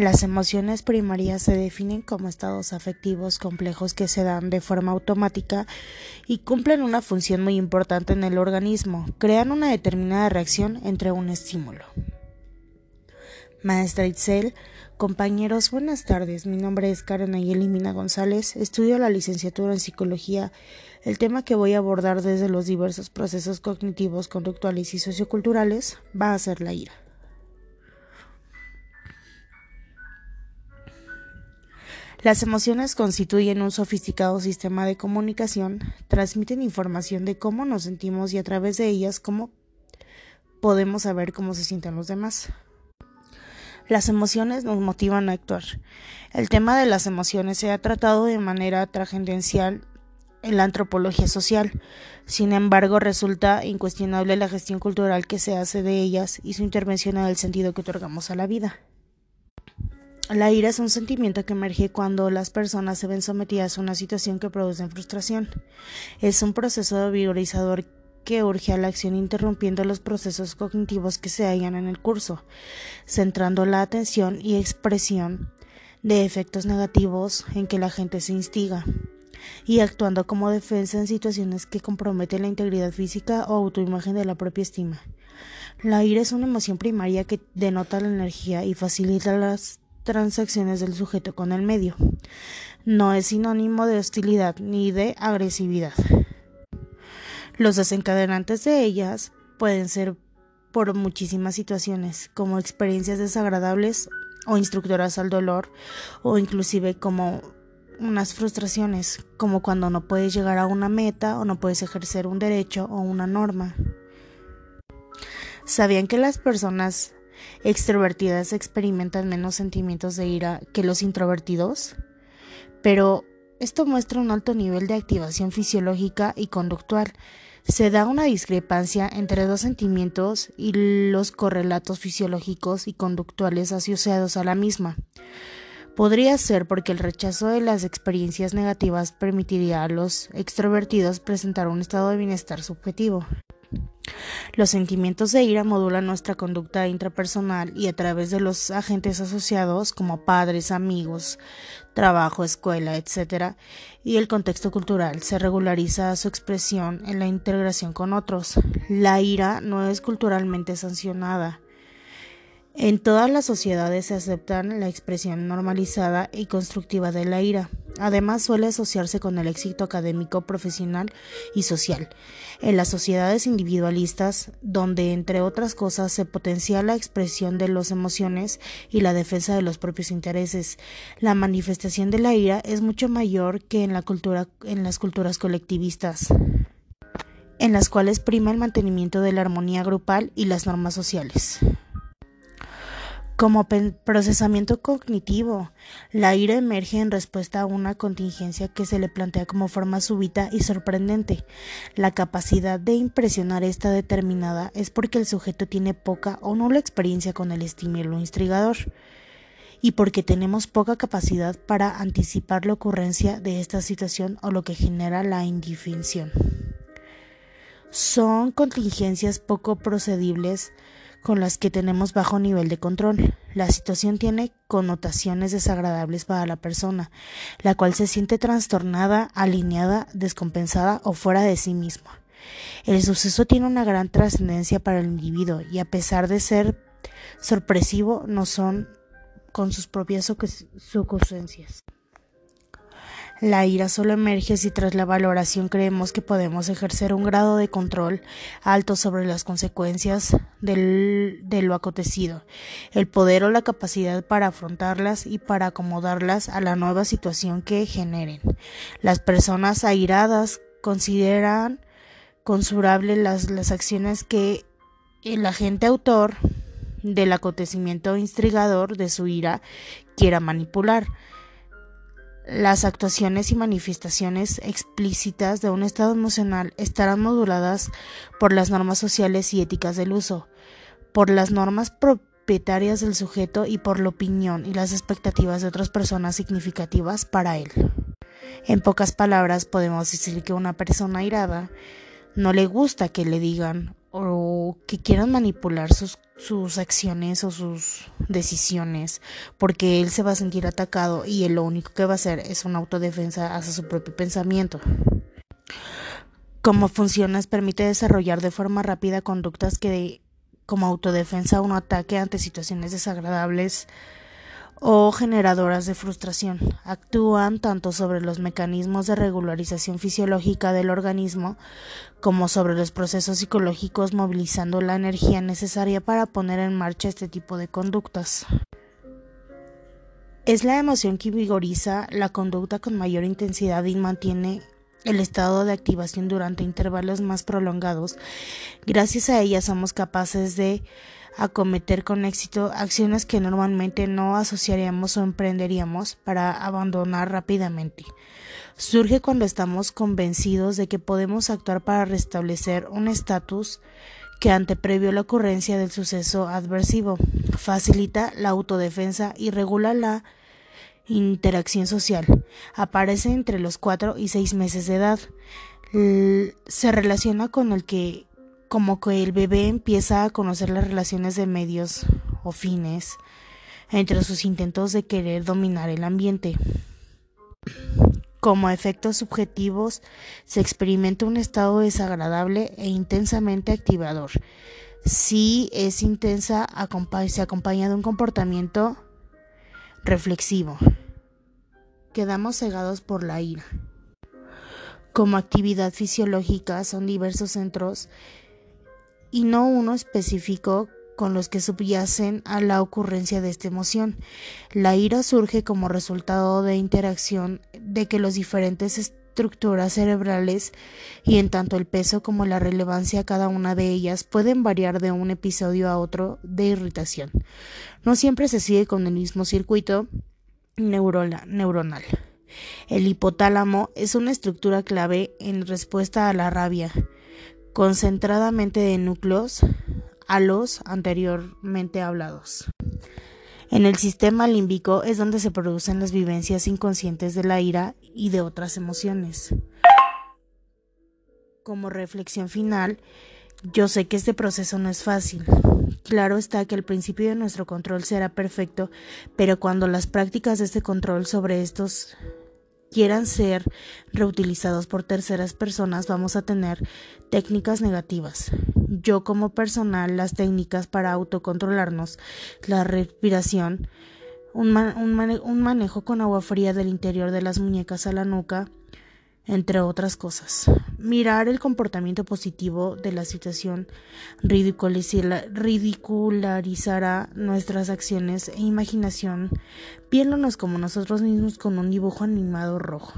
Las emociones primarias se definen como estados afectivos complejos que se dan de forma automática y cumplen una función muy importante en el organismo, crean una determinada reacción entre un estímulo. Maestra Itzel, compañeros, buenas tardes. Mi nombre es Karen Ayeli Mina González. Estudio la licenciatura en psicología. El tema que voy a abordar desde los diversos procesos cognitivos, conductuales y socioculturales va a ser la ira. Las emociones constituyen un sofisticado sistema de comunicación, transmiten información de cómo nos sentimos y a través de ellas cómo podemos saber cómo se sienten los demás. Las emociones nos motivan a actuar. El tema de las emociones se ha tratado de manera trascendental en la antropología social. Sin embargo, resulta incuestionable la gestión cultural que se hace de ellas y su intervención en el sentido que otorgamos a la vida. La ira es un sentimiento que emerge cuando las personas se ven sometidas a una situación que produce frustración. Es un proceso vigorizador que urge a la acción interrumpiendo los procesos cognitivos que se hallan en el curso, centrando la atención y expresión de efectos negativos en que la gente se instiga y actuando como defensa en situaciones que comprometen la integridad física o autoimagen de la propia estima. La ira es una emoción primaria que denota la energía y facilita las transacciones del sujeto con el medio. No es sinónimo de hostilidad ni de agresividad. Los desencadenantes de ellas pueden ser por muchísimas situaciones, como experiencias desagradables o instructoras al dolor, o inclusive como unas frustraciones, como cuando no puedes llegar a una meta o no puedes ejercer un derecho o una norma. ¿Sabían que las personas extrovertidas experimentan menos sentimientos de ira que los introvertidos, pero esto muestra un alto nivel de activación fisiológica y conductual. Se da una discrepancia entre dos sentimientos y los correlatos fisiológicos y conductuales asociados a la misma. Podría ser porque el rechazo de las experiencias negativas permitiría a los extrovertidos presentar un estado de bienestar subjetivo. Los sentimientos de ira modulan nuestra conducta intrapersonal y a través de los agentes asociados como padres, amigos, trabajo, escuela, etc. y el contexto cultural se regulariza su expresión en la integración con otros. La ira no es culturalmente sancionada. En todas las sociedades se acepta la expresión normalizada y constructiva de la ira. Además suele asociarse con el éxito académico, profesional y social. En las sociedades individualistas, donde entre otras cosas se potencia la expresión de las emociones y la defensa de los propios intereses, la manifestación de la ira es mucho mayor que en las culturas colectivistas en las cuales prima el mantenimiento de la armonía grupal y las normas sociales. Como procesamiento cognitivo, la ira emerge en respuesta a una contingencia que se le plantea como forma súbita y sorprendente. La capacidad de impresionar esta determinada es porque el sujeto tiene poca o nula experiencia con el estímulo instigador y porque tenemos poca capacidad para anticipar la ocurrencia de esta situación o lo que genera la indefensión. Son contingencias poco procedibles con las que tenemos bajo nivel de control. La situación tiene connotaciones desagradables para la persona, la cual se siente trastornada, alineada, descompensada o fuera de sí misma. El suceso tiene una gran trascendencia para el individuo y a pesar de ser sorpresivo no son con sus propias ocurrencias. La ira solo emerge si tras la valoración creemos que podemos ejercer un grado de control alto sobre las consecuencias del, de lo acontecido, el poder o la capacidad para afrontarlas y para acomodarlas a la nueva situación que generen. Las personas airadas consideran consurables las, las acciones que el agente autor del acontecimiento instigador de su ira quiera manipular las actuaciones y manifestaciones explícitas de un estado emocional estarán moduladas por las normas sociales y éticas del uso, por las normas propietarias del sujeto y por la opinión y las expectativas de otras personas significativas para él. En pocas palabras podemos decir que una persona irada no le gusta que le digan o que quieran manipular sus, sus acciones o sus decisiones porque él se va a sentir atacado y él lo único que va a hacer es una autodefensa hacia su propio pensamiento. Cómo funciona es permite desarrollar de forma rápida conductas que como autodefensa o ataque ante situaciones desagradables o generadoras de frustración. Actúan tanto sobre los mecanismos de regularización fisiológica del organismo como sobre los procesos psicológicos movilizando la energía necesaria para poner en marcha este tipo de conductas. Es la emoción que vigoriza la conducta con mayor intensidad y mantiene el estado de activación durante intervalos más prolongados. Gracias a ella somos capaces de acometer con éxito acciones que normalmente no asociaríamos o emprenderíamos para abandonar rápidamente. Surge cuando estamos convencidos de que podemos actuar para restablecer un estatus que anteprevió la ocurrencia del suceso adversivo, facilita la autodefensa y regula la interacción social. Aparece entre los cuatro y seis meses de edad. se relaciona con el que como que el bebé empieza a conocer las relaciones de medios o fines entre sus intentos de querer dominar el ambiente. Como efectos subjetivos se experimenta un estado desagradable e intensamente activador. Si es intensa, se acompaña de un comportamiento reflexivo. Quedamos cegados por la ira. Como actividad fisiológica son diversos centros y no uno específico con los que subyacen a la ocurrencia de esta emoción. La ira surge como resultado de interacción de que las diferentes estructuras cerebrales y en tanto el peso como la relevancia cada una de ellas pueden variar de un episodio a otro de irritación. No siempre se sigue con el mismo circuito neuronal. El hipotálamo es una estructura clave en respuesta a la rabia concentradamente de núcleos a los anteriormente hablados. En el sistema límbico es donde se producen las vivencias inconscientes de la ira y de otras emociones. Como reflexión final, yo sé que este proceso no es fácil. Claro está que el principio de nuestro control será perfecto, pero cuando las prácticas de este control sobre estos quieran ser reutilizados por terceras personas, vamos a tener técnicas negativas. Yo como personal, las técnicas para autocontrolarnos, la respiración, un, un manejo con agua fría del interior de las muñecas a la nuca, entre otras cosas. Mirar el comportamiento positivo de la situación ridicularizará nuestras acciones e imaginación, viéndonos como nosotros mismos con un dibujo animado rojo.